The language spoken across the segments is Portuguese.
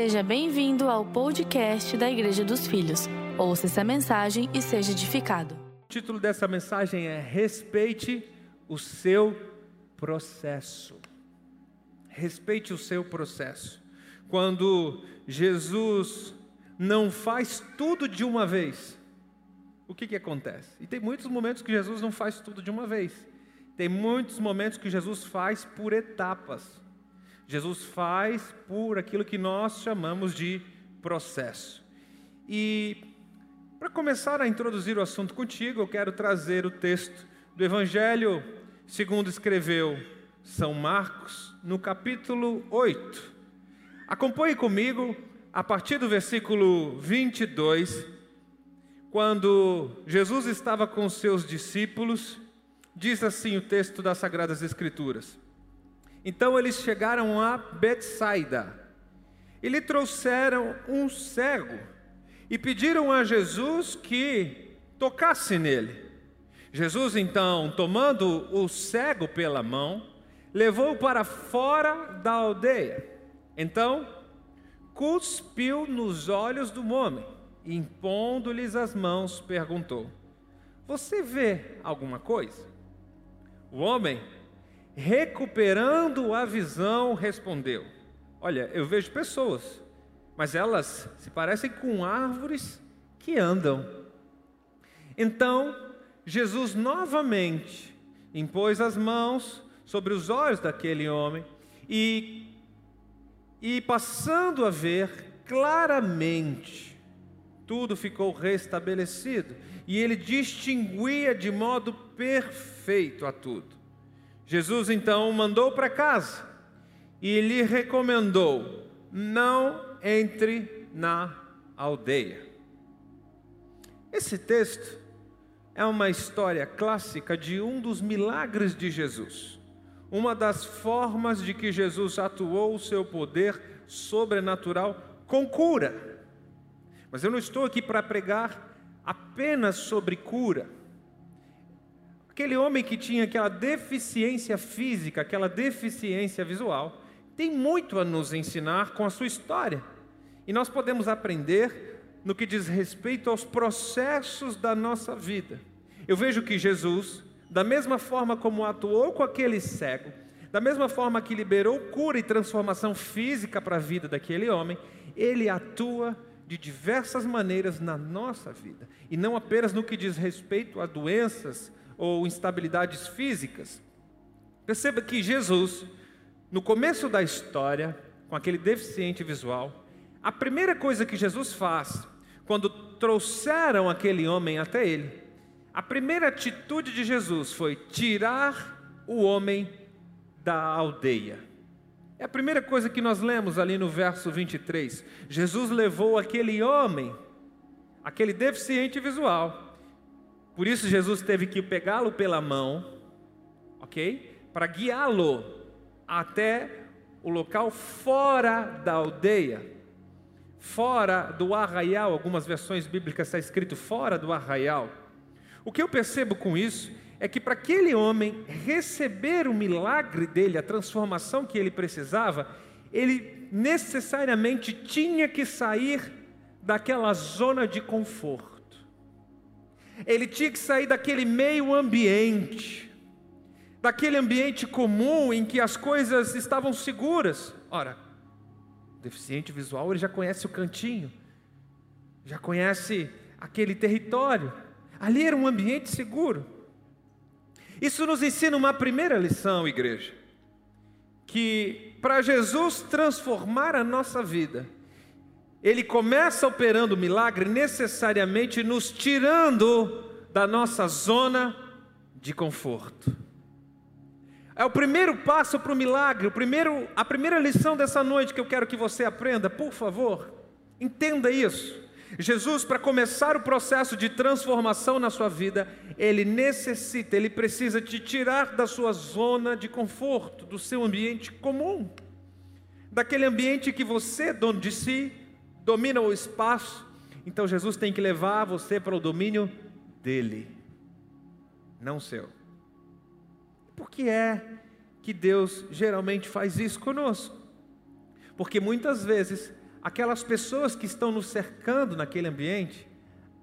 Seja bem-vindo ao podcast da Igreja dos Filhos. Ouça essa mensagem e seja edificado. O título dessa mensagem é Respeite o seu processo. Respeite o seu processo. Quando Jesus não faz tudo de uma vez, o que, que acontece? E tem muitos momentos que Jesus não faz tudo de uma vez. Tem muitos momentos que Jesus faz por etapas. Jesus faz por aquilo que nós chamamos de processo. E para começar a introduzir o assunto contigo, eu quero trazer o texto do Evangelho segundo escreveu São Marcos, no capítulo 8. Acompanhe comigo a partir do versículo 22, quando Jesus estava com seus discípulos, diz assim o texto das Sagradas Escrituras. Então eles chegaram a Betsaida e lhe trouxeram um cego e pediram a Jesus que tocasse nele. Jesus, então, tomando o cego pela mão, levou-o para fora da aldeia. Então, cuspiu nos olhos do homem e, impondo-lhes as mãos, perguntou: Você vê alguma coisa? O homem recuperando a visão, respondeu: Olha, eu vejo pessoas, mas elas se parecem com árvores que andam. Então, Jesus novamente impôs as mãos sobre os olhos daquele homem e, e passando a ver claramente, tudo ficou restabelecido e ele distinguia de modo perfeito a tudo. Jesus então mandou para casa e lhe recomendou: não entre na aldeia. Esse texto é uma história clássica de um dos milagres de Jesus, uma das formas de que Jesus atuou o seu poder sobrenatural com cura. Mas eu não estou aqui para pregar apenas sobre cura. Aquele homem que tinha aquela deficiência física, aquela deficiência visual, tem muito a nos ensinar com a sua história. E nós podemos aprender no que diz respeito aos processos da nossa vida. Eu vejo que Jesus, da mesma forma como atuou com aquele cego, da mesma forma que liberou cura e transformação física para a vida daquele homem, ele atua de diversas maneiras na nossa vida, e não apenas no que diz respeito a doenças ou instabilidades físicas. Perceba que Jesus, no começo da história, com aquele deficiente visual, a primeira coisa que Jesus faz, quando trouxeram aquele homem até ele, a primeira atitude de Jesus foi tirar o homem da aldeia. É a primeira coisa que nós lemos ali no verso 23. Jesus levou aquele homem, aquele deficiente visual, por isso Jesus teve que pegá-lo pela mão, ok? Para guiá-lo até o local fora da aldeia, fora do arraial. Algumas versões bíblicas está escrito fora do arraial. O que eu percebo com isso é que para aquele homem receber o milagre dele, a transformação que ele precisava, ele necessariamente tinha que sair daquela zona de conforto ele tinha que sair daquele meio ambiente, daquele ambiente comum em que as coisas estavam seguras. Ora, deficiente visual, ele já conhece o cantinho, já conhece aquele território. Ali era um ambiente seguro. Isso nos ensina uma primeira lição, igreja, que para Jesus transformar a nossa vida, ele começa operando o milagre necessariamente nos tirando da nossa zona de conforto. É o primeiro passo para o milagre, o primeiro, a primeira lição dessa noite que eu quero que você aprenda, por favor, entenda isso. Jesus, para começar o processo de transformação na sua vida, ele necessita, ele precisa te tirar da sua zona de conforto, do seu ambiente comum, daquele ambiente que você, dono de si, domina o espaço, então Jesus tem que levar você para o domínio dele, não seu. Por que é que Deus geralmente faz isso conosco? Porque muitas vezes aquelas pessoas que estão nos cercando naquele ambiente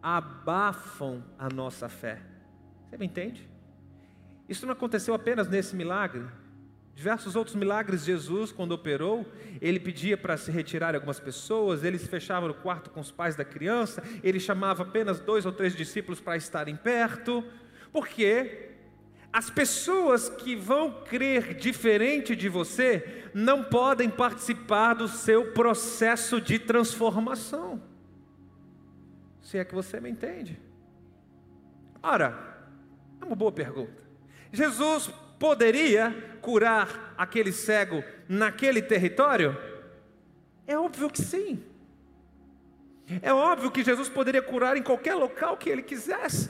abafam a nossa fé. Você me entende? Isso não aconteceu apenas nesse milagre. Diversos outros milagres, Jesus, quando operou, ele pedia para se retirar algumas pessoas, ele se fechava no quarto com os pais da criança, ele chamava apenas dois ou três discípulos para estarem perto, porque as pessoas que vão crer diferente de você não podem participar do seu processo de transformação. Se é que você me entende. Ora, é uma boa pergunta. Jesus poderia curar aquele cego naquele território? É óbvio que sim. É óbvio que Jesus poderia curar em qualquer local que ele quisesse.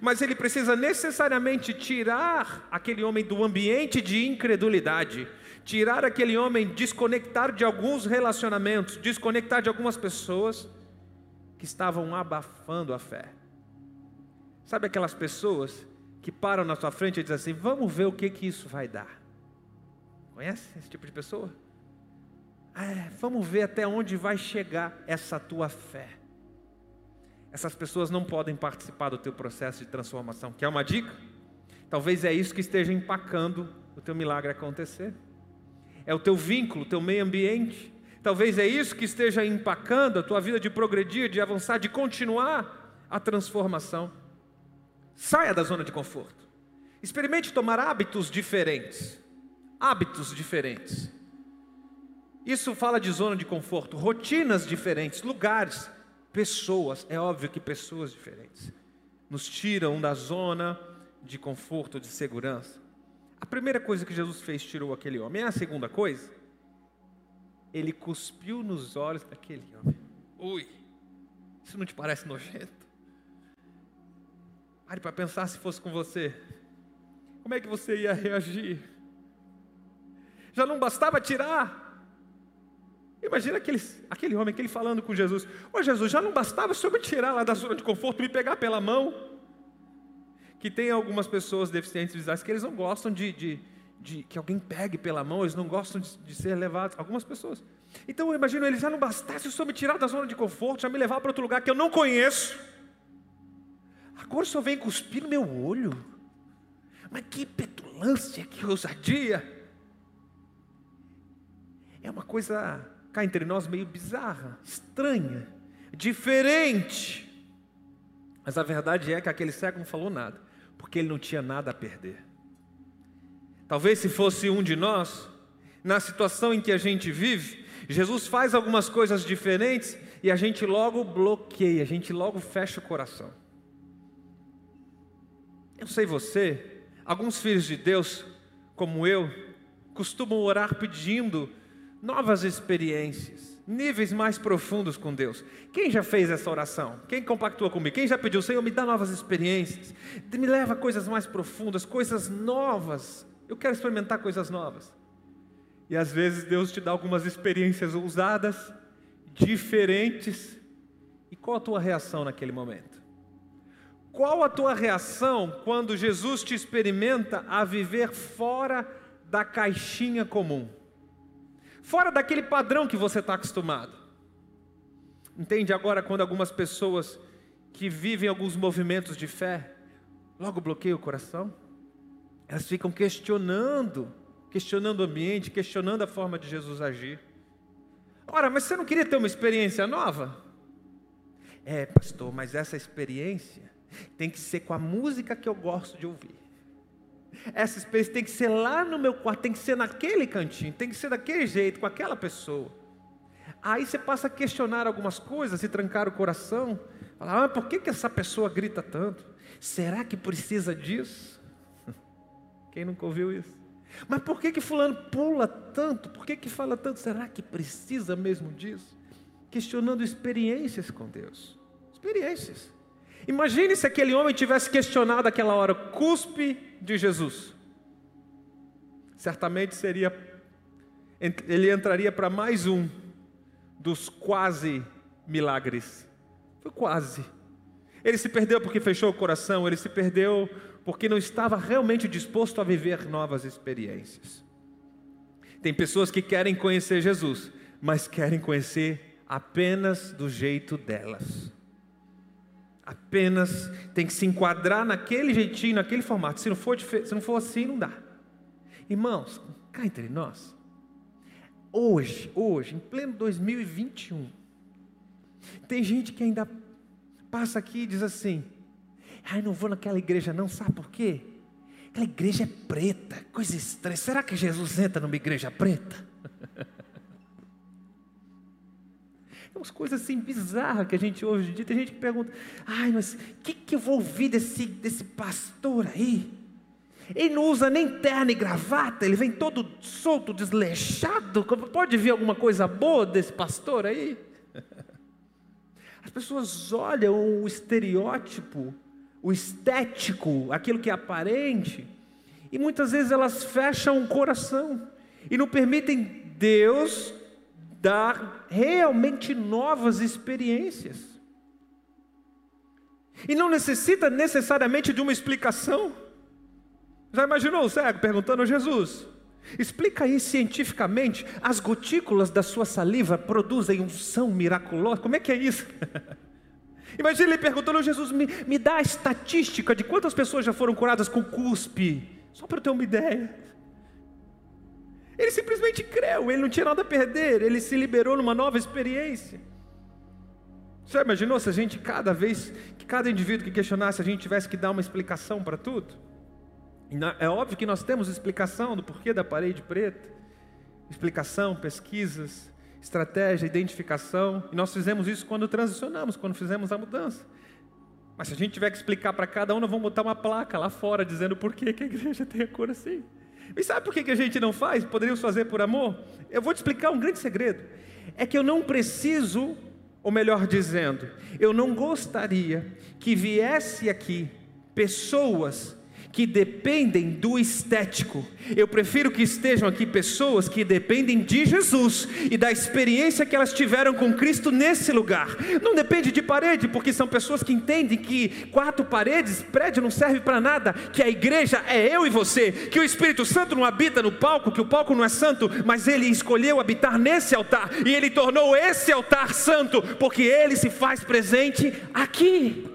Mas ele precisa necessariamente tirar aquele homem do ambiente de incredulidade, tirar aquele homem, desconectar de alguns relacionamentos, desconectar de algumas pessoas que estavam abafando a fé. Sabe aquelas pessoas que param na sua frente e dizem assim: vamos ver o que, que isso vai dar. Conhece esse tipo de pessoa? É, vamos ver até onde vai chegar essa tua fé. Essas pessoas não podem participar do teu processo de transformação. Quer uma dica? Talvez é isso que esteja empacando o teu milagre acontecer. É o teu vínculo, o teu meio ambiente. Talvez é isso que esteja empacando a tua vida de progredir, de avançar, de continuar a transformação. Saia da zona de conforto. Experimente tomar hábitos diferentes. Hábitos diferentes. Isso fala de zona de conforto, rotinas diferentes, lugares, pessoas. É óbvio que pessoas diferentes nos tiram da zona de conforto, de segurança. A primeira coisa que Jesus fez tirou aquele homem. É a segunda coisa? Ele cuspiu nos olhos daquele homem. Ui, isso não te parece nojento? Pare para pensar se fosse com você. Como é que você ia reagir? Já não bastava tirar. Imagina aquele, aquele homem, aquele falando com Jesus: Ô Jesus, já não bastava só me tirar lá da zona de conforto, me pegar pela mão. Que tem algumas pessoas deficientes visuais que eles não gostam de, de, de que alguém pegue pela mão, eles não gostam de, de ser levados. Algumas pessoas. Então eu imagino ele já não bastasse só me tirar da zona de conforto, já me levar para outro lugar que eu não conheço. Agora senhor vem cuspir no meu olho. Mas que petulância, que ousadia. É uma coisa cá entre nós meio bizarra, estranha, diferente. Mas a verdade é que aquele cego não falou nada, porque ele não tinha nada a perder. Talvez se fosse um de nós, na situação em que a gente vive, Jesus faz algumas coisas diferentes e a gente logo bloqueia, a gente logo fecha o coração. Eu sei você, alguns filhos de Deus, como eu, costumam orar pedindo novas experiências, níveis mais profundos com Deus. Quem já fez essa oração? Quem compactua comigo? Quem já pediu, Senhor, me dá novas experiências, me leva a coisas mais profundas, coisas novas. Eu quero experimentar coisas novas. E às vezes Deus te dá algumas experiências ousadas, diferentes. E qual a tua reação naquele momento? Qual a tua reação quando Jesus te experimenta a viver fora da caixinha comum? Fora daquele padrão que você está acostumado. Entende agora quando algumas pessoas que vivem alguns movimentos de fé, logo bloqueiam o coração? Elas ficam questionando, questionando o ambiente, questionando a forma de Jesus agir. Ora, mas você não queria ter uma experiência nova? É, pastor, mas essa experiência tem que ser com a música que eu gosto de ouvir. Essa experiência tem que ser lá no meu quarto, tem que ser naquele cantinho, tem que ser daquele jeito, com aquela pessoa. Aí você passa a questionar algumas coisas, se trancar o coração, falar, ah, por que, que essa pessoa grita tanto? Será que precisa disso? Quem nunca ouviu isso? Mas por que, que fulano pula tanto? Por que, que fala tanto? Será que precisa mesmo disso? Questionando experiências com Deus. Experiências. Imagine se aquele homem tivesse questionado aquela hora, cuspe de Jesus. Certamente seria, ele entraria para mais um dos quase milagres. Foi quase. Ele se perdeu porque fechou o coração, ele se perdeu porque não estava realmente disposto a viver novas experiências. Tem pessoas que querem conhecer Jesus, mas querem conhecer apenas do jeito delas. Apenas tem que se enquadrar naquele jeitinho, naquele formato. Se não for, se não for assim, não dá. Irmãos, cá entre nós. Hoje, hoje, em pleno 2021, tem gente que ainda passa aqui e diz assim: ai, não vou naquela igreja, não, sabe por quê? Aquela igreja é preta, coisa estranha. Será que Jesus entra numa igreja preta? É umas coisas assim bizarras que a gente ouve hoje em dia. Tem gente que pergunta: ai, mas o que, que eu vou ouvir desse, desse pastor aí? Ele não usa nem terno e gravata, ele vem todo solto, desleixado. Pode vir alguma coisa boa desse pastor aí? As pessoas olham o estereótipo, o estético, aquilo que é aparente, e muitas vezes elas fecham o coração e não permitem Deus dar realmente novas experiências. E não necessita necessariamente de uma explicação. Já imaginou o cego perguntando a Jesus? Explica aí cientificamente, as gotículas da sua saliva produzem unção miraculosa. Como é que é isso? Imagina ele perguntando a Jesus: me, me dá a estatística de quantas pessoas já foram curadas com cuspe, só para eu ter uma ideia. Ele simplesmente creu, ele não tinha nada a perder, ele se liberou numa nova experiência. Você imaginou se a gente, cada vez, que cada indivíduo que questionasse, a gente tivesse que dar uma explicação para tudo? É óbvio que nós temos explicação do porquê da parede preta, explicação, pesquisas, estratégia, identificação, e nós fizemos isso quando transicionamos, quando fizemos a mudança. Mas se a gente tiver que explicar para cada um, nós vamos botar uma placa lá fora dizendo por que a igreja tem a cor assim. E sabe por que a gente não faz? Poderíamos fazer por amor? Eu vou te explicar um grande segredo. É que eu não preciso, ou melhor dizendo, eu não gostaria que viesse aqui pessoas que dependem do estético. Eu prefiro que estejam aqui pessoas que dependem de Jesus e da experiência que elas tiveram com Cristo nesse lugar. Não depende de parede, porque são pessoas que entendem que quatro paredes, prédio não serve para nada, que a igreja é eu e você, que o Espírito Santo não habita no palco, que o palco não é santo, mas ele escolheu habitar nesse altar e ele tornou esse altar santo, porque ele se faz presente aqui.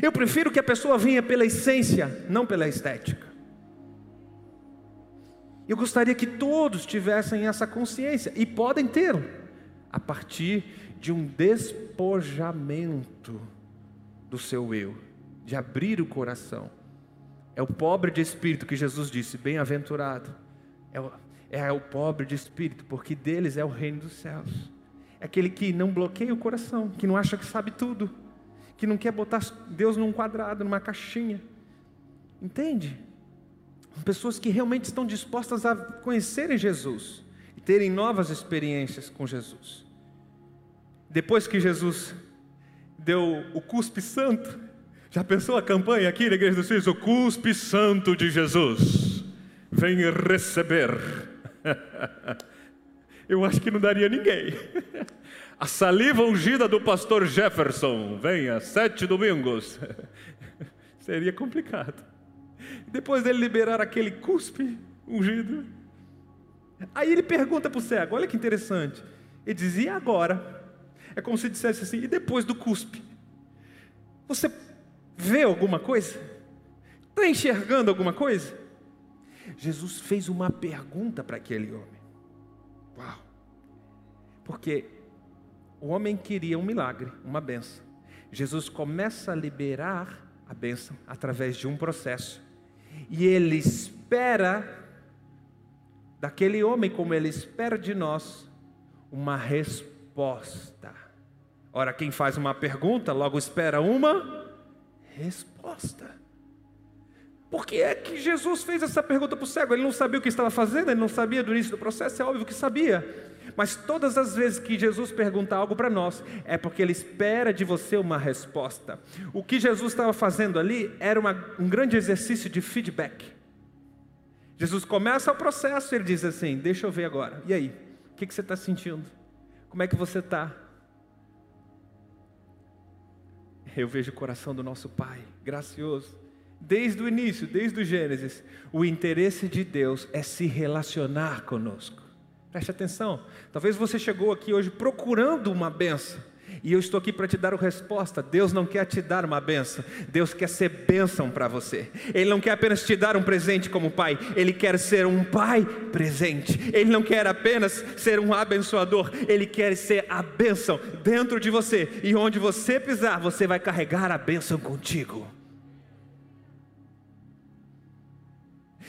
Eu prefiro que a pessoa venha pela essência, não pela estética. Eu gostaria que todos tivessem essa consciência, e podem ter, a partir de um despojamento do seu eu, de abrir o coração. É o pobre de espírito que Jesus disse: bem-aventurado. É o, é o pobre de espírito, porque deles é o reino dos céus. É aquele que não bloqueia o coração, que não acha que sabe tudo que não quer botar Deus num quadrado, numa caixinha. Entende? Pessoas que realmente estão dispostas a conhecerem Jesus e terem novas experiências com Jesus. Depois que Jesus deu o cuspe santo, já pensou a campanha aqui na Igreja dos Filhos? O cuspe santo de Jesus. Vem receber. Eu acho que não daria ninguém. A saliva ungida do pastor Jefferson, venha, sete domingos. Seria complicado. Depois dele liberar aquele cuspe ungido. Aí ele pergunta para o cego: olha que interessante. Ele diz: e agora? É como se dissesse assim: e depois do cuspe? Você vê alguma coisa? Está enxergando alguma coisa? Jesus fez uma pergunta para aquele homem. Uau! Porque o homem queria um milagre, uma benção. Jesus começa a liberar a benção através de um processo. E ele espera daquele homem, como ele espera de nós, uma resposta. Ora, quem faz uma pergunta, logo espera uma resposta. Por que é que Jesus fez essa pergunta para o cego? Ele não sabia o que estava fazendo, ele não sabia do início do processo, é óbvio que sabia. Mas todas as vezes que Jesus pergunta algo para nós, é porque Ele espera de você uma resposta. O que Jesus estava fazendo ali era uma, um grande exercício de feedback. Jesus começa o processo ele diz assim: Deixa eu ver agora. E aí? O que, que você está sentindo? Como é que você está? Eu vejo o coração do nosso Pai, gracioso. Desde o início, desde o Gênesis, o interesse de Deus é se relacionar conosco. Preste atenção. Talvez você chegou aqui hoje procurando uma benção. E eu estou aqui para te dar a resposta. Deus não quer te dar uma benção, Deus quer ser bênção para você. Ele não quer apenas te dar um presente como pai, Ele quer ser um pai presente. Ele não quer apenas ser um abençoador, Ele quer ser a bênção dentro de você. E onde você pisar, você vai carregar a bênção contigo.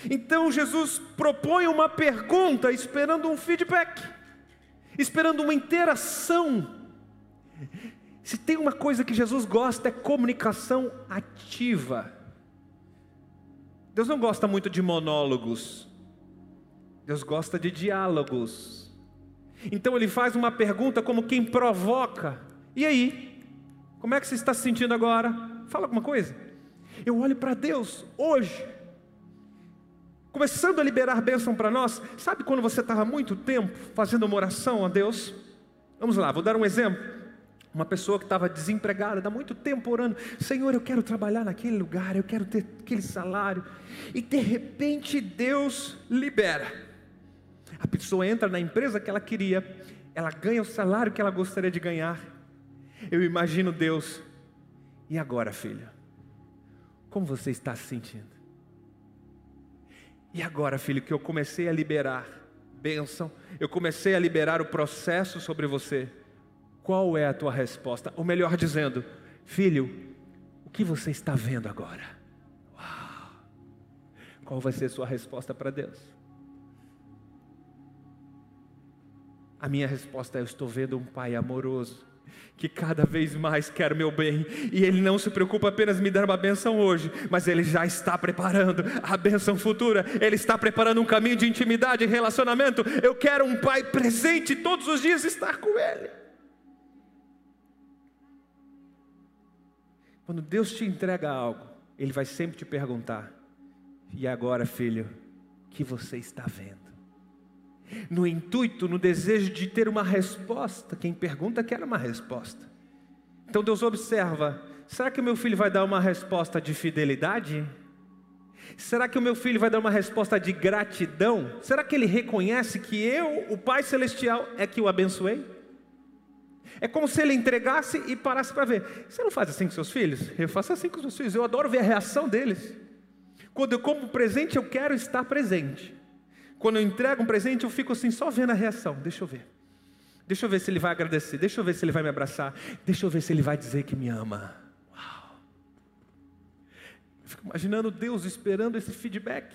Então Jesus propõe uma pergunta, esperando um feedback, esperando uma interação se tem uma coisa que Jesus gosta é comunicação ativa. Deus não gosta muito de monólogos. Deus gosta de diálogos. Então ele faz uma pergunta como quem provoca. E aí? Como é que você está se sentindo agora? Fala alguma coisa. Eu olho para Deus hoje, começando a liberar bênção para nós. Sabe quando você estava muito tempo fazendo uma oração a Deus? Vamos lá, vou dar um exemplo. Uma pessoa que estava desempregada, há muito tempo orando, Senhor, eu quero trabalhar naquele lugar, eu quero ter aquele salário. E de repente Deus libera. A pessoa entra na empresa que ela queria, ela ganha o salário que ela gostaria de ganhar. Eu imagino Deus. E agora, filha? Como você está se sentindo? E agora, filho, que eu comecei a liberar bênção, eu comecei a liberar o processo sobre você qual é a tua resposta? Ou melhor dizendo, filho, o que você está vendo agora? Uau! Qual vai ser a sua resposta para Deus? A minha resposta é: eu estou vendo um pai amoroso, que cada vez mais quer o meu bem, e Ele não se preocupa apenas me dar uma benção hoje, mas Ele já está preparando a benção futura, Ele está preparando um caminho de intimidade e relacionamento. Eu quero um pai presente todos os dias estar com Ele. Quando Deus te entrega algo, Ele vai sempre te perguntar: e agora, filho, o que você está vendo? No intuito, no desejo de ter uma resposta, quem pergunta quer uma resposta. Então Deus observa: será que o meu filho vai dar uma resposta de fidelidade? Será que o meu filho vai dar uma resposta de gratidão? Será que ele reconhece que eu, o Pai Celestial, é que o abençoei? É como se ele entregasse e parasse para ver. Você não faz assim com seus filhos? Eu faço assim com os meus filhos. Eu adoro ver a reação deles. Quando eu como presente, eu quero estar presente. Quando eu entrego um presente, eu fico assim, só vendo a reação. Deixa eu ver. Deixa eu ver se ele vai agradecer. Deixa eu ver se ele vai me abraçar. Deixa eu ver se ele vai dizer que me ama. Uau. Eu fico imaginando Deus esperando esse feedback.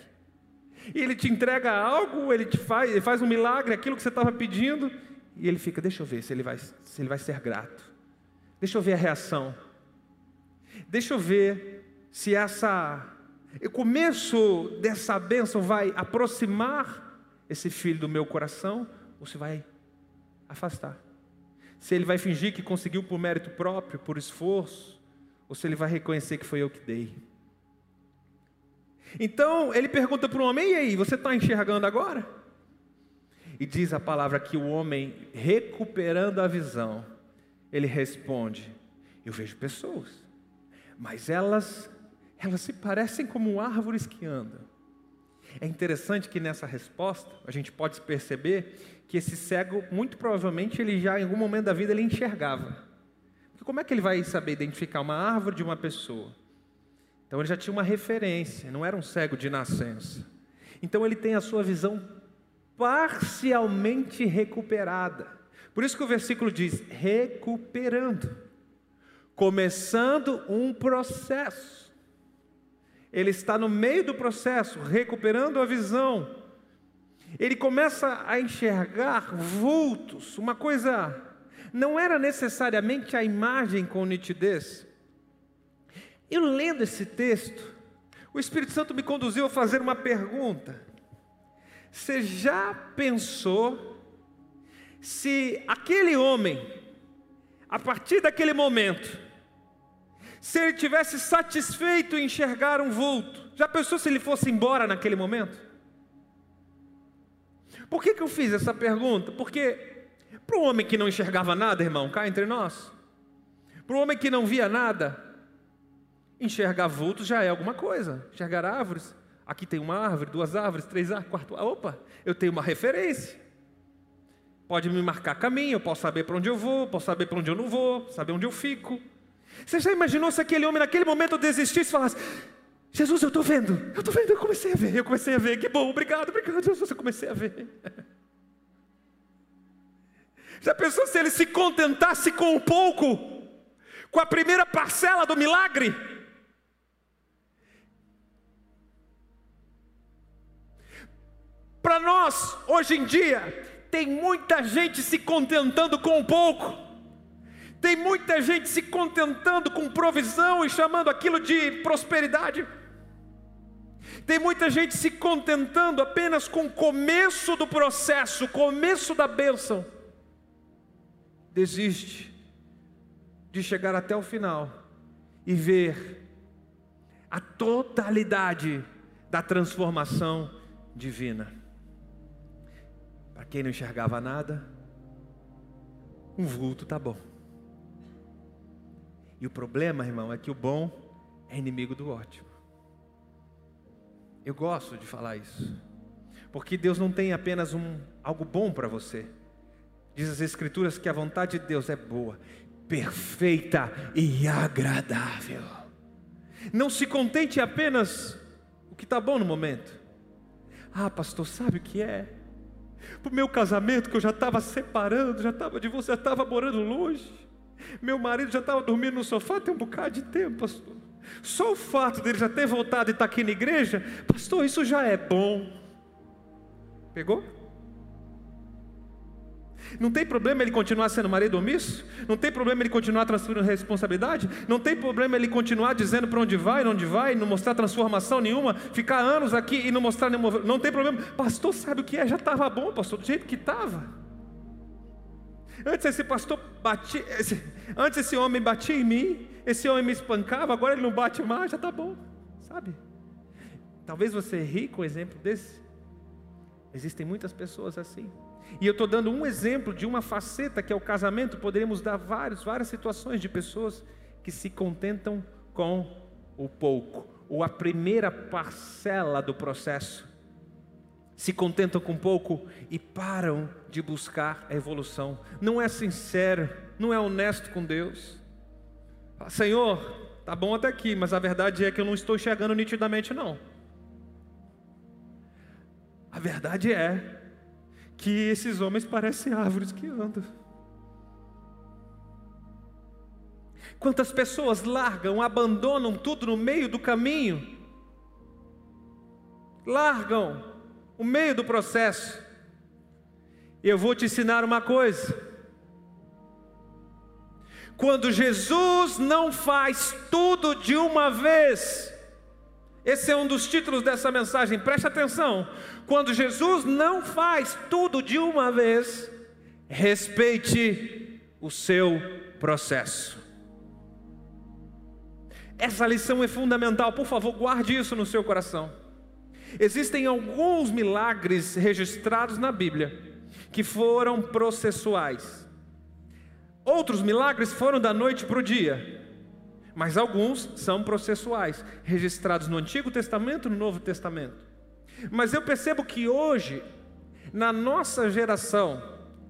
E ele te entrega algo, ele te faz, ele faz um milagre, aquilo que você estava pedindo e ele fica, deixa eu ver se ele vai, se ele vai ser grato. Deixa eu ver a reação. Deixa eu ver se essa o começo dessa bênção vai aproximar esse filho do meu coração ou se vai afastar. Se ele vai fingir que conseguiu por mérito próprio, por esforço, ou se ele vai reconhecer que foi eu que dei. Então ele pergunta para o homem: e aí, você está enxergando agora? E diz a palavra que o homem, recuperando a visão, ele responde: Eu vejo pessoas, mas elas, elas se parecem como árvores que andam. É interessante que nessa resposta a gente pode perceber que esse cego, muito provavelmente, ele já em algum momento da vida ele enxergava. Porque como é que ele vai saber identificar uma árvore de uma pessoa? Então ele já tinha uma referência, não era um cego de nascença. Então ele tem a sua visão parcialmente recuperada. Por isso que o versículo diz: recuperando, começando um processo. Ele está no meio do processo, recuperando a visão. Ele começa a enxergar vultos, uma coisa. Não era necessariamente a imagem com nitidez. Eu lendo esse texto, o Espírito Santo me conduziu a fazer uma pergunta. Você já pensou se aquele homem, a partir daquele momento, se ele tivesse satisfeito em enxergar um vulto, já pensou se ele fosse embora naquele momento? Por que, que eu fiz essa pergunta? Porque para o homem que não enxergava nada, irmão, cá entre nós, para o homem que não via nada, enxergar vultos já é alguma coisa, enxergar árvores Aqui tem uma árvore, duas árvores, três árvores, quarto. Opa, eu tenho uma referência. Pode me marcar caminho, eu posso saber para onde eu vou, posso saber para onde eu não vou, saber onde eu fico. Você já imaginou se aquele homem naquele momento desistisse e falasse: Jesus, eu estou vendo, eu estou vendo, eu comecei a ver, eu comecei a ver, que bom, obrigado, obrigado, Jesus, eu comecei a ver. Já pensou se ele se contentasse com um pouco, com a primeira parcela do milagre? Para nós, hoje em dia, tem muita gente se contentando com um pouco, tem muita gente se contentando com provisão e chamando aquilo de prosperidade. Tem muita gente se contentando apenas com o começo do processo, o começo da bênção. Desiste de chegar até o final e ver a totalidade da transformação divina. Para quem não enxergava nada, um vulto tá bom. E o problema, irmão, é que o bom é inimigo do ótimo. Eu gosto de falar isso. Porque Deus não tem apenas um algo bom para você. Diz as escrituras que a vontade de Deus é boa, perfeita e agradável. Não se contente apenas o que está bom no momento. Ah, pastor, sabe o que é? Para o meu casamento, que eu já estava separando, já estava de você, já estava morando longe. Meu marido já estava dormindo no sofá tem um bocado de tempo, pastor. Só o fato dele já ter voltado e estar tá aqui na igreja, pastor, isso já é bom. Pegou? Não tem problema ele continuar sendo marido omisso? Não tem problema ele continuar transferindo responsabilidade? Não tem problema ele continuar dizendo para onde vai, onde vai, não mostrar transformação nenhuma, ficar anos aqui e não mostrar nenhuma. Não tem problema. Pastor, sabe o que é? Já estava bom, pastor, do jeito que estava. Antes esse pastor batia, esse, antes esse homem batia em mim, esse homem me espancava, agora ele não bate mais, já está bom, sabe? Talvez você ri com um exemplo desse. Existem muitas pessoas assim. E eu estou dando um exemplo de uma faceta que é o casamento. Poderíamos dar vários, várias situações de pessoas que se contentam com o pouco, ou a primeira parcela do processo. Se contentam com pouco e param de buscar a evolução. Não é sincero, não é honesto com Deus. Senhor, tá bom até aqui, mas a verdade é que eu não estou enxergando nitidamente, não. A verdade é que esses homens parecem árvores que andam. Quantas pessoas largam, abandonam tudo no meio do caminho, largam o meio do processo. Eu vou te ensinar uma coisa. Quando Jesus não faz tudo de uma vez, esse é um dos títulos dessa mensagem, preste atenção. Quando Jesus não faz tudo de uma vez, respeite o seu processo. Essa lição é fundamental, por favor, guarde isso no seu coração. Existem alguns milagres registrados na Bíblia que foram processuais. Outros milagres foram da noite para o dia mas alguns são processuais, registrados no Antigo Testamento e no Novo Testamento. Mas eu percebo que hoje, na nossa geração,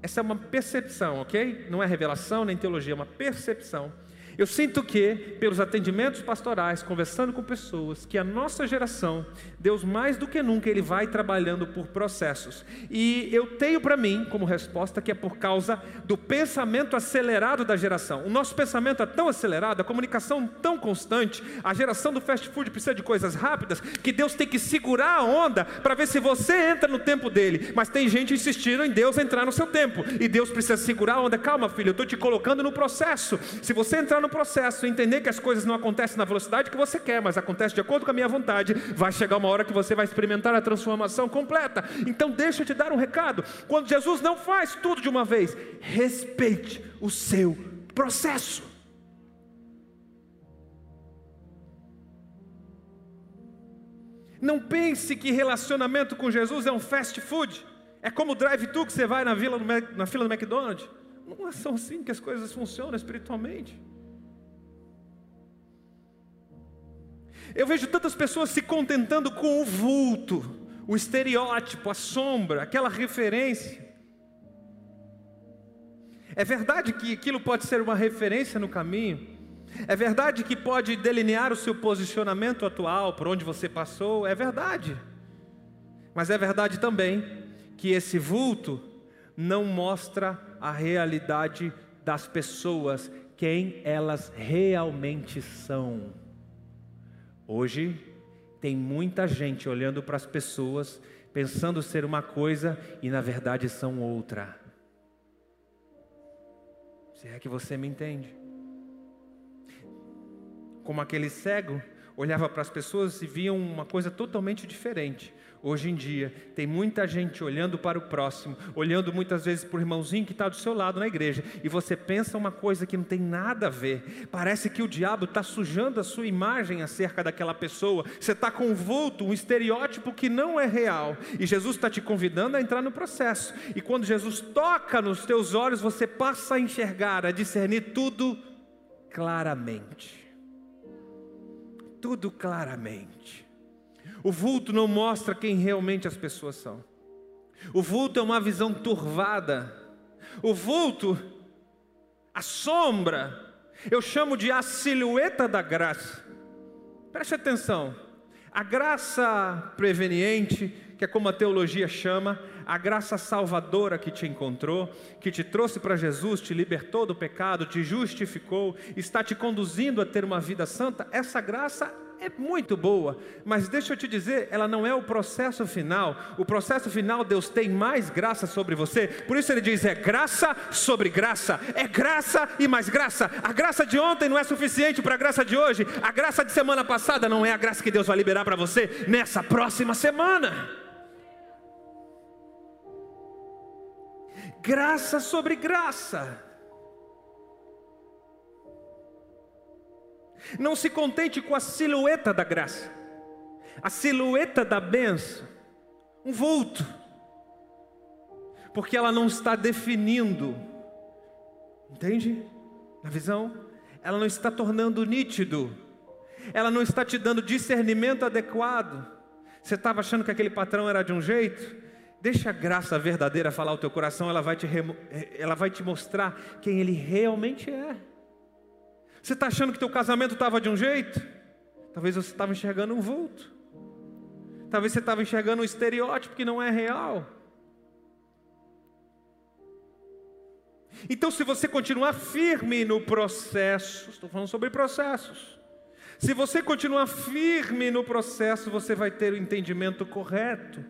essa é uma percepção, ok? Não é revelação nem teologia, é uma percepção eu sinto que, pelos atendimentos pastorais, conversando com pessoas, que a nossa geração, Deus mais do que nunca, Ele vai trabalhando por processos. E eu tenho para mim, como resposta, que é por causa do pensamento acelerado da geração. O nosso pensamento é tão acelerado, a comunicação tão constante, a geração do fast food precisa de coisas rápidas, que Deus tem que segurar a onda para ver se você entra no tempo dele. Mas tem gente insistindo em Deus entrar no seu tempo, e Deus precisa segurar a onda. Calma, filho, eu estou te colocando no processo. Se você entrar no no processo, entender que as coisas não acontecem na velocidade que você quer, mas acontecem de acordo com a minha vontade, vai chegar uma hora que você vai experimentar a transformação completa. Então, deixa eu te dar um recado: quando Jesus não faz tudo de uma vez, respeite o seu processo. Não pense que relacionamento com Jesus é um fast food. É como o drive-thru que você vai na, vila, na fila do McDonald's. Não é só assim que as coisas funcionam espiritualmente. Eu vejo tantas pessoas se contentando com o vulto, o estereótipo, a sombra, aquela referência. É verdade que aquilo pode ser uma referência no caminho. É verdade que pode delinear o seu posicionamento atual, por onde você passou. É verdade. Mas é verdade também que esse vulto não mostra a realidade das pessoas, quem elas realmente são. Hoje, tem muita gente olhando para as pessoas, pensando ser uma coisa e na verdade são outra. Se é que você me entende. Como aquele cego olhava para as pessoas e via uma coisa totalmente diferente. Hoje em dia, tem muita gente olhando para o próximo, olhando muitas vezes para o irmãozinho que está do seu lado na igreja, e você pensa uma coisa que não tem nada a ver. Parece que o diabo está sujando a sua imagem acerca daquela pessoa. Você está com um vulto, um estereótipo que não é real, e Jesus está te convidando a entrar no processo. E quando Jesus toca nos teus olhos, você passa a enxergar, a discernir tudo claramente. Tudo claramente. O vulto não mostra quem realmente as pessoas são. O vulto é uma visão turvada. O vulto, a sombra, eu chamo de a silhueta da graça. Preste atenção. A graça preveniente, que é como a teologia chama, a graça salvadora que te encontrou, que te trouxe para Jesus, te libertou do pecado, te justificou, está te conduzindo a ter uma vida santa, essa graça é muito boa, mas deixa eu te dizer, ela não é o processo final. O processo final, Deus tem mais graça sobre você. Por isso ele diz: é graça sobre graça, é graça e mais graça. A graça de ontem não é suficiente para a graça de hoje. A graça de semana passada não é a graça que Deus vai liberar para você nessa próxima semana. Graça sobre graça. Não se contente com a silhueta da graça, a silhueta da benção, um vulto, porque ela não está definindo, entende? Na visão, ela não está tornando nítido, ela não está te dando discernimento adequado. Você estava achando que aquele patrão era de um jeito? Deixa a graça verdadeira falar o teu coração, ela vai te, ela vai te mostrar quem ele realmente é. Você está achando que teu casamento estava de um jeito? Talvez você estava enxergando um vulto. Talvez você estava enxergando um estereótipo que não é real. Então, se você continuar firme no processo, estou falando sobre processos. Se você continuar firme no processo, você vai ter o entendimento correto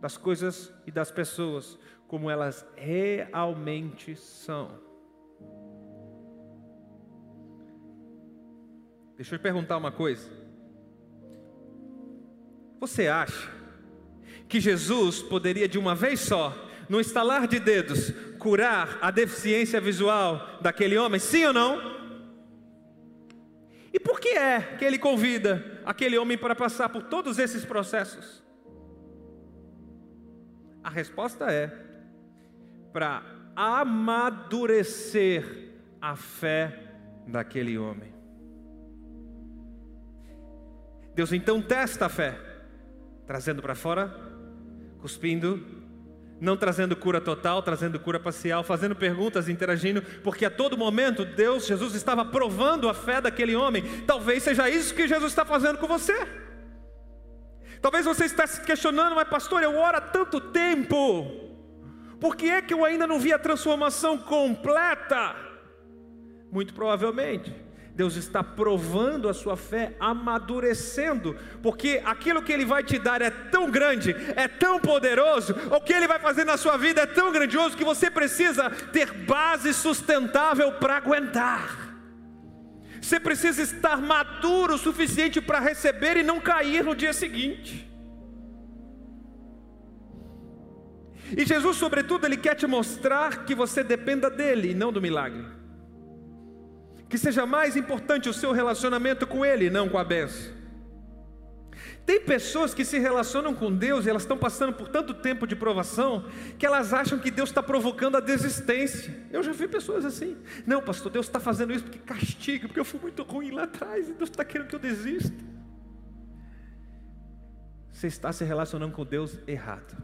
das coisas e das pessoas, como elas realmente são. Deixa eu te perguntar uma coisa. Você acha que Jesus poderia de uma vez só, no estalar de dedos, curar a deficiência visual daquele homem? Sim ou não? E por que é que ele convida aquele homem para passar por todos esses processos? A resposta é para amadurecer a fé daquele homem. Deus então testa a fé, trazendo para fora, cuspindo, não trazendo cura total, trazendo cura parcial, fazendo perguntas, interagindo, porque a todo momento Deus, Jesus estava provando a fé daquele homem. Talvez seja isso que Jesus está fazendo com você. Talvez você está se questionando, mas pastor, eu oro há tanto tempo, por que é que eu ainda não vi a transformação completa? Muito provavelmente Deus está provando a sua fé, amadurecendo, porque aquilo que Ele vai te dar é tão grande, é tão poderoso, o que Ele vai fazer na sua vida é tão grandioso que você precisa ter base sustentável para aguentar. Você precisa estar maduro o suficiente para receber e não cair no dia seguinte. E Jesus, sobretudo, Ele quer te mostrar que você dependa dEle e não do milagre que seja mais importante o seu relacionamento com Ele, não com a benção. Tem pessoas que se relacionam com Deus e elas estão passando por tanto tempo de provação que elas acham que Deus está provocando a desistência. Eu já vi pessoas assim. Não, pastor, Deus está fazendo isso porque castiga, porque eu fui muito ruim lá atrás e Deus está querendo que eu desista. Você está se relacionando com Deus errado.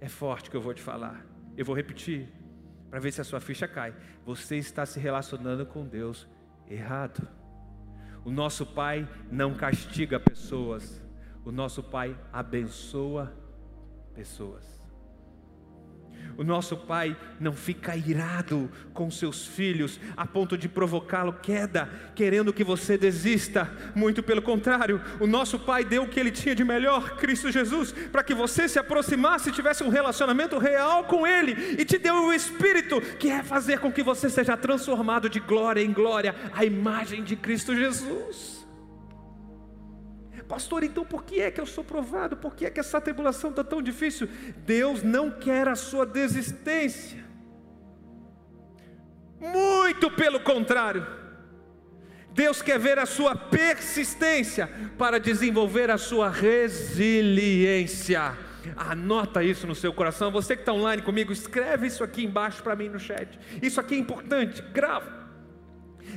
É forte que eu vou te falar. Eu vou repetir. Para ver se a sua ficha cai. Você está se relacionando com Deus errado. O nosso Pai não castiga pessoas, o nosso Pai abençoa pessoas. O nosso pai não fica irado com seus filhos a ponto de provocá-lo queda, querendo que você desista. Muito pelo contrário, o nosso pai deu o que ele tinha de melhor, Cristo Jesus, para que você se aproximasse e tivesse um relacionamento real com ele, e te deu o Espírito, que é fazer com que você seja transformado de glória em glória à imagem de Cristo Jesus. Pastor, então por que é que eu sou provado? Por que é que essa tribulação está tão difícil? Deus não quer a sua desistência. Muito pelo contrário. Deus quer ver a sua persistência para desenvolver a sua resiliência. Anota isso no seu coração. Você que está online comigo, escreve isso aqui embaixo para mim no chat. Isso aqui é importante, grava.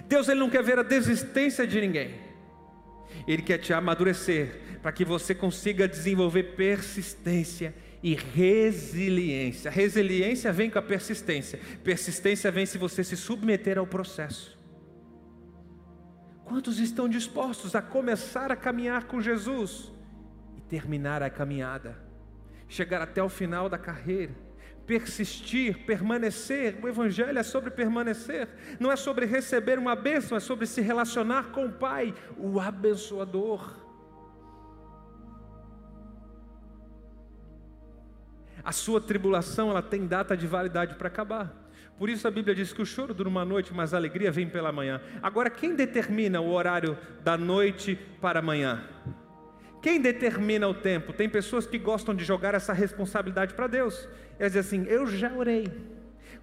Deus ele não quer ver a desistência de ninguém. Ele quer te amadurecer para que você consiga desenvolver persistência e resiliência. Resiliência vem com a persistência. Persistência vem se você se submeter ao processo. Quantos estão dispostos a começar a caminhar com Jesus e terminar a caminhada? Chegar até o final da carreira? Persistir, permanecer. O Evangelho é sobre permanecer, não é sobre receber uma bênção, é sobre se relacionar com o Pai, o abençoador. A sua tribulação ela tem data de validade para acabar. Por isso a Bíblia diz que o choro dura uma noite, mas a alegria vem pela manhã. Agora, quem determina o horário da noite para amanhã? Quem determina o tempo? Tem pessoas que gostam de jogar essa responsabilidade para Deus. Elas dizem assim: Eu já orei.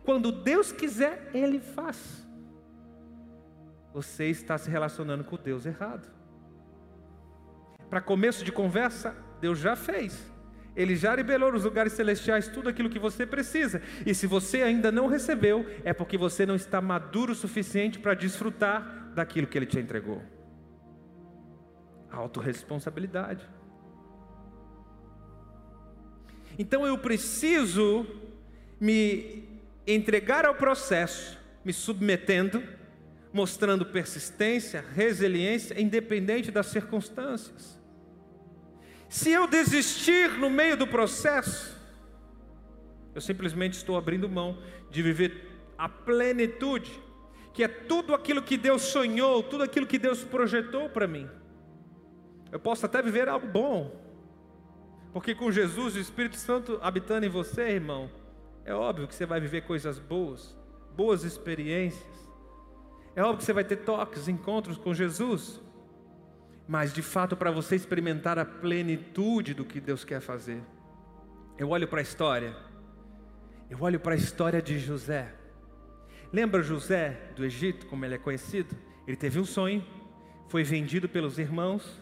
Quando Deus quiser, Ele faz. Você está se relacionando com Deus errado. Para começo de conversa, Deus já fez. Ele já liberou nos lugares celestiais tudo aquilo que você precisa. E se você ainda não recebeu, é porque você não está maduro o suficiente para desfrutar daquilo que Ele te entregou. Autoresponsabilidade. Então eu preciso me entregar ao processo, me submetendo, mostrando persistência, resiliência, independente das circunstâncias. Se eu desistir no meio do processo, eu simplesmente estou abrindo mão de viver a plenitude, que é tudo aquilo que Deus sonhou, tudo aquilo que Deus projetou para mim. Eu posso até viver algo bom, porque com Jesus, o Espírito Santo habitando em você, irmão, é óbvio que você vai viver coisas boas, boas experiências. É óbvio que você vai ter toques, encontros com Jesus. Mas de fato, para você experimentar a plenitude do que Deus quer fazer, eu olho para a história, eu olho para a história de José. Lembra José do Egito, como ele é conhecido? Ele teve um sonho, foi vendido pelos irmãos,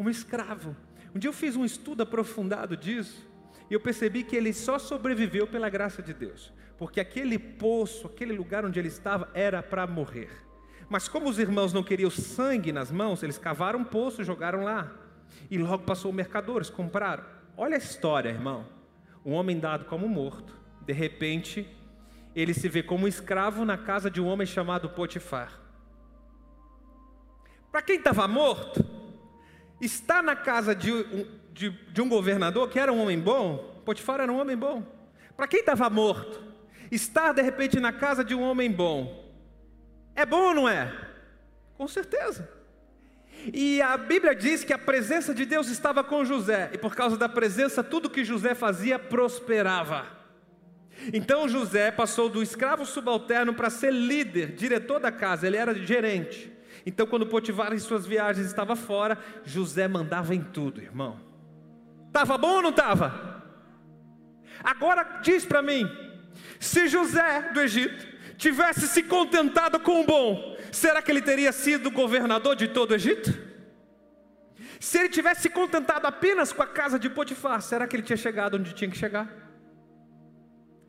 como escravo. Um dia eu fiz um estudo aprofundado disso e eu percebi que ele só sobreviveu pela graça de Deus, porque aquele poço, aquele lugar onde ele estava era para morrer. Mas como os irmãos não queriam sangue nas mãos, eles cavaram um poço, jogaram lá. E logo passou mercadores, compraram. Olha a história, irmão. Um homem dado como morto, de repente, ele se vê como escravo na casa de um homem chamado Potifar. Para quem estava morto, está na casa de um, de, de um governador que era um homem bom, Potifar era um homem bom. Para quem estava morto, estar de repente na casa de um homem bom, é bom ou não é? Com certeza. E a Bíblia diz que a presença de Deus estava com José, e por causa da presença, tudo que José fazia prosperava. Então José passou do escravo subalterno para ser líder, diretor da casa, ele era gerente. Então, quando Potifar em suas viagens estava fora, José mandava em tudo, irmão. Estava bom ou não estava? Agora diz para mim: se José do Egito tivesse se contentado com o bom, será que ele teria sido governador de todo o Egito? Se ele tivesse se contentado apenas com a casa de Potifar, será que ele tinha chegado onde tinha que chegar?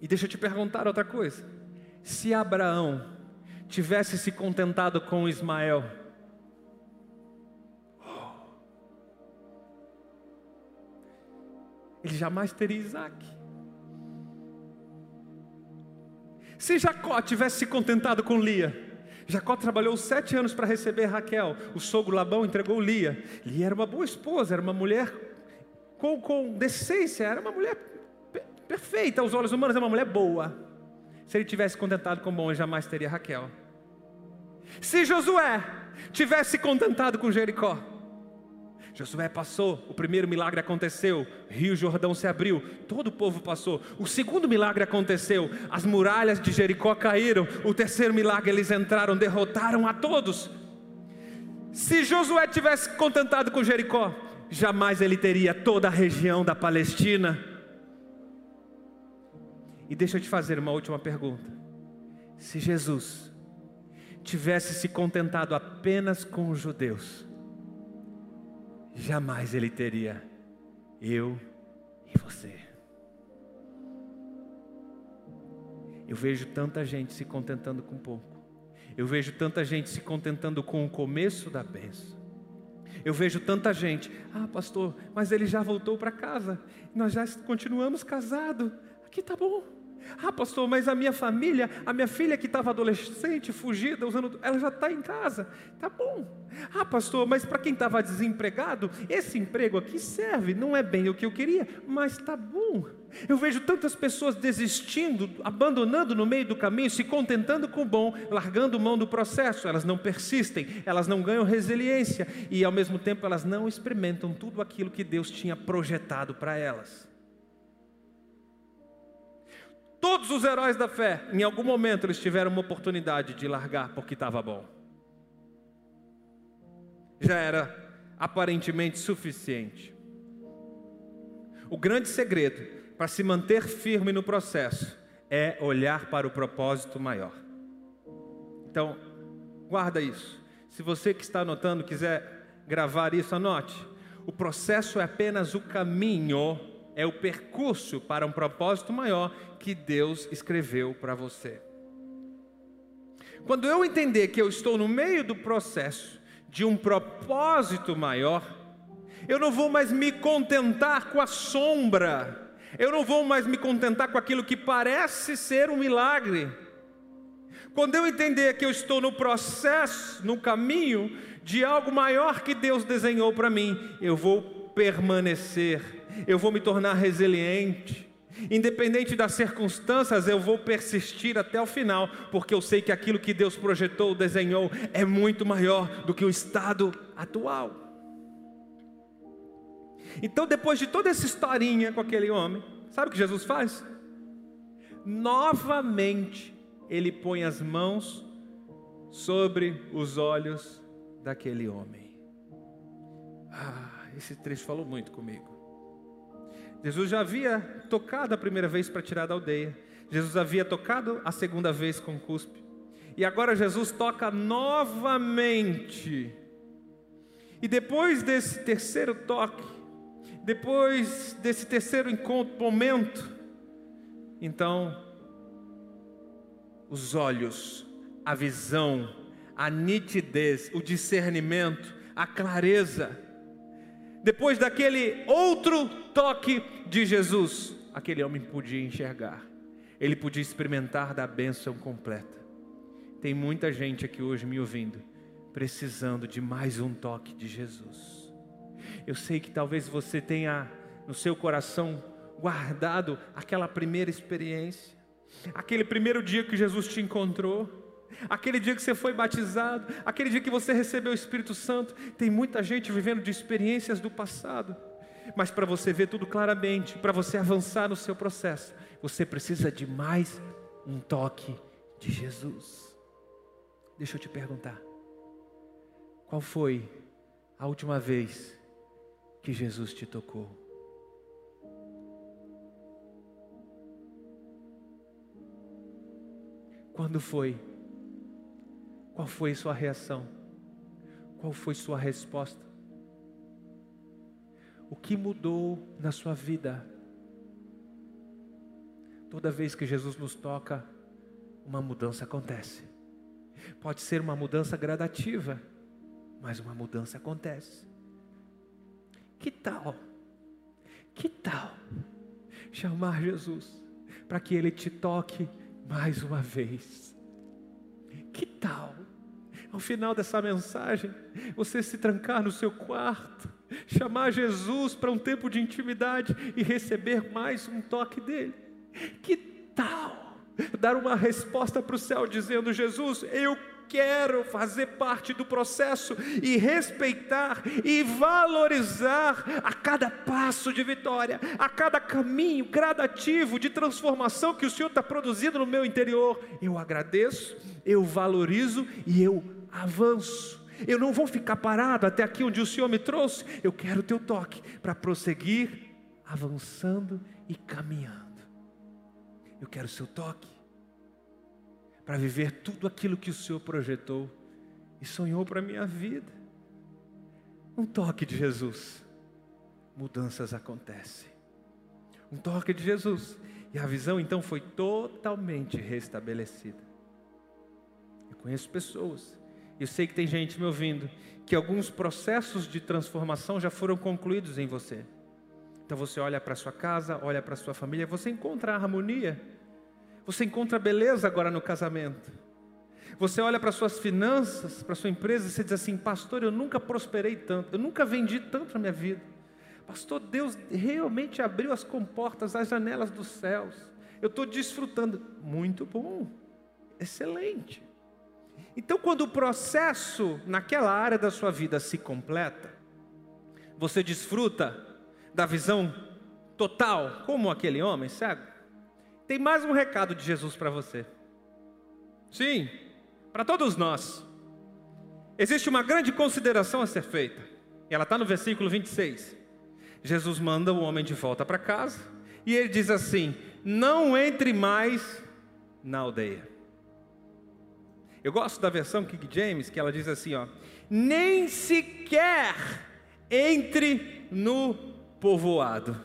E deixa eu te perguntar outra coisa: se Abraão tivesse se contentado com Ismael. Ele jamais teria Isaac. Se Jacó tivesse se contentado com Lia, Jacó trabalhou sete anos para receber Raquel. O sogro Labão entregou Lia. Lia era uma boa esposa, era uma mulher com, com decência, era uma mulher perfeita aos olhos humanos, era uma mulher boa. Se ele tivesse contentado com bom, ele jamais teria Raquel. Se Josué tivesse contentado com Jericó, Josué passou, o primeiro milagre aconteceu, Rio Jordão se abriu, todo o povo passou. O segundo milagre aconteceu, as muralhas de Jericó caíram. O terceiro milagre, eles entraram, derrotaram a todos. Se Josué tivesse contentado com Jericó, jamais ele teria toda a região da Palestina. E deixa eu te fazer uma última pergunta. Se Jesus tivesse se contentado apenas com os judeus, jamais ele teria eu e você. Eu vejo tanta gente se contentando com pouco. Eu vejo tanta gente se contentando com o começo da bênção. Eu vejo tanta gente, ah, pastor, mas ele já voltou para casa. Nós já continuamos casados. Aqui tá bom. Ah, pastor, mas a minha família, a minha filha que estava adolescente, fugida, usando, ela já está em casa. Tá bom. Ah, pastor, mas para quem estava desempregado, esse emprego aqui serve. Não é bem o que eu queria, mas tá bom. Eu vejo tantas pessoas desistindo, abandonando no meio do caminho, se contentando com o bom, largando mão do processo. Elas não persistem, elas não ganham resiliência e ao mesmo tempo elas não experimentam tudo aquilo que Deus tinha projetado para elas. Todos os heróis da fé, em algum momento, eles tiveram uma oportunidade de largar porque estava bom. Já era aparentemente suficiente. O grande segredo para se manter firme no processo é olhar para o propósito maior. Então, guarda isso. Se você que está anotando quiser gravar isso, anote. O processo é apenas o caminho é o percurso para um propósito maior que Deus escreveu para você. Quando eu entender que eu estou no meio do processo de um propósito maior, eu não vou mais me contentar com a sombra, eu não vou mais me contentar com aquilo que parece ser um milagre. Quando eu entender que eu estou no processo, no caminho de algo maior que Deus desenhou para mim, eu vou permanecer eu vou me tornar resiliente. Independente das circunstâncias, eu vou persistir até o final, porque eu sei que aquilo que Deus projetou, desenhou, é muito maior do que o estado atual. Então, depois de toda essa historinha com aquele homem, sabe o que Jesus faz? Novamente, ele põe as mãos sobre os olhos daquele homem. Ah, esse trecho falou muito comigo. Jesus já havia tocado a primeira vez para tirar da aldeia. Jesus havia tocado a segunda vez com cuspe. E agora Jesus toca novamente. E depois desse terceiro toque, depois desse terceiro encontro, momento, então, os olhos, a visão, a nitidez, o discernimento, a clareza, depois daquele outro toque de Jesus, aquele homem podia enxergar, ele podia experimentar da bênção completa. Tem muita gente aqui hoje me ouvindo, precisando de mais um toque de Jesus. Eu sei que talvez você tenha no seu coração guardado aquela primeira experiência, aquele primeiro dia que Jesus te encontrou aquele dia que você foi batizado, aquele dia que você recebeu o Espírito Santo. Tem muita gente vivendo de experiências do passado, mas para você ver tudo claramente, para você avançar no seu processo, você precisa de mais um toque de Jesus. Deixa eu te perguntar: qual foi a última vez que Jesus te tocou? Quando foi? Qual foi sua reação? Qual foi sua resposta? O que mudou na sua vida? Toda vez que Jesus nos toca, uma mudança acontece. Pode ser uma mudança gradativa, mas uma mudança acontece. Que tal? Que tal chamar Jesus para que ele te toque mais uma vez. Que tal? Ao final dessa mensagem, você se trancar no seu quarto, chamar Jesus para um tempo de intimidade e receber mais um toque dele. Que tal dar uma resposta para o céu dizendo: Jesus, eu quero fazer parte do processo e respeitar e valorizar a cada passo de vitória, a cada caminho gradativo de transformação que o Senhor está produzindo no meu interior. Eu agradeço, eu valorizo e eu avanço. Eu não vou ficar parado até aqui onde o Senhor me trouxe. Eu quero o teu toque para prosseguir avançando e caminhando. Eu quero o seu toque para viver tudo aquilo que o Senhor projetou e sonhou para a minha vida. Um toque de Jesus, mudanças acontecem. Um toque de Jesus, e a visão então foi totalmente restabelecida. Eu conheço pessoas, eu sei que tem gente me ouvindo, que alguns processos de transformação já foram concluídos em você. Então você olha para sua casa, olha para sua família, você encontra harmonia você encontra beleza agora no casamento. Você olha para suas finanças, para sua empresa e você diz assim: Pastor, eu nunca prosperei tanto, eu nunca vendi tanto na minha vida. Pastor, Deus realmente abriu as comportas, as janelas dos céus. Eu estou desfrutando. Muito bom, excelente. Então, quando o processo naquela área da sua vida se completa, você desfruta da visão total, como aquele homem cego. Tem mais um recado de Jesus para você. Sim, para todos nós. Existe uma grande consideração a ser feita. Ela está no versículo 26. Jesus manda o homem de volta para casa. E ele diz assim: Não entre mais na aldeia. Eu gosto da versão King James, que ela diz assim: ó, Nem sequer entre no povoado.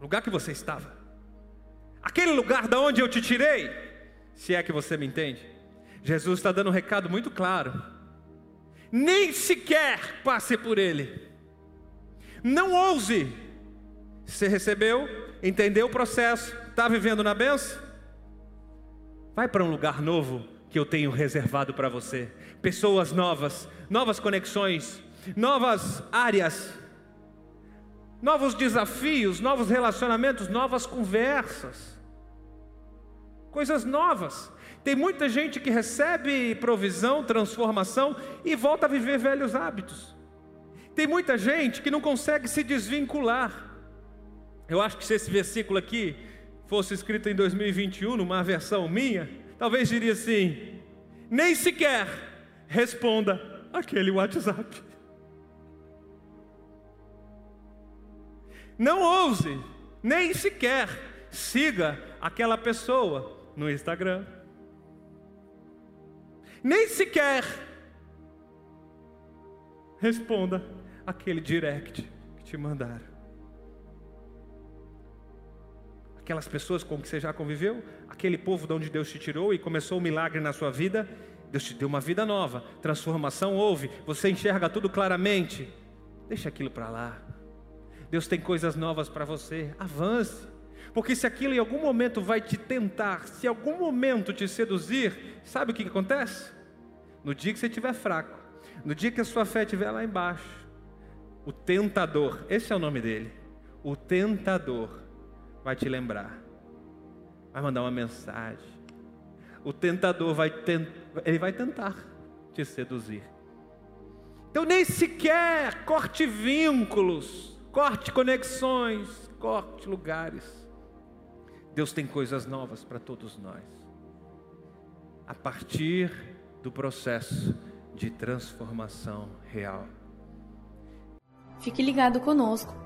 Lugar que você estava aquele lugar da onde eu te tirei, se é que você me entende. Jesus está dando um recado muito claro. Nem sequer passe por ele. Não ouse. Você recebeu, entendeu o processo, está vivendo na benção? Vai para um lugar novo que eu tenho reservado para você. Pessoas novas, novas conexões, novas áreas, novos desafios, novos relacionamentos, novas conversas coisas novas. Tem muita gente que recebe provisão, transformação e volta a viver velhos hábitos. Tem muita gente que não consegue se desvincular. Eu acho que se esse versículo aqui fosse escrito em 2021, numa versão minha, talvez diria assim: nem sequer responda aquele WhatsApp. Não ouse, nem sequer siga aquela pessoa no Instagram. Nem sequer responda aquele direct que te mandaram. Aquelas pessoas com que você já conviveu, aquele povo de onde Deus te tirou e começou o um milagre na sua vida, Deus te deu uma vida nova, transformação houve, você enxerga tudo claramente. Deixa aquilo para lá. Deus tem coisas novas para você. Avance. Porque se aquilo em algum momento vai te tentar, se em algum momento te seduzir, sabe o que, que acontece? No dia que você estiver fraco, no dia que a sua fé estiver lá embaixo, o tentador, esse é o nome dele, o tentador vai te lembrar, vai mandar uma mensagem. O tentador vai, ele vai tentar te seduzir. Então nem sequer corte vínculos, corte conexões, corte lugares. Deus tem coisas novas para todos nós. A partir do processo de transformação real. Fique ligado conosco.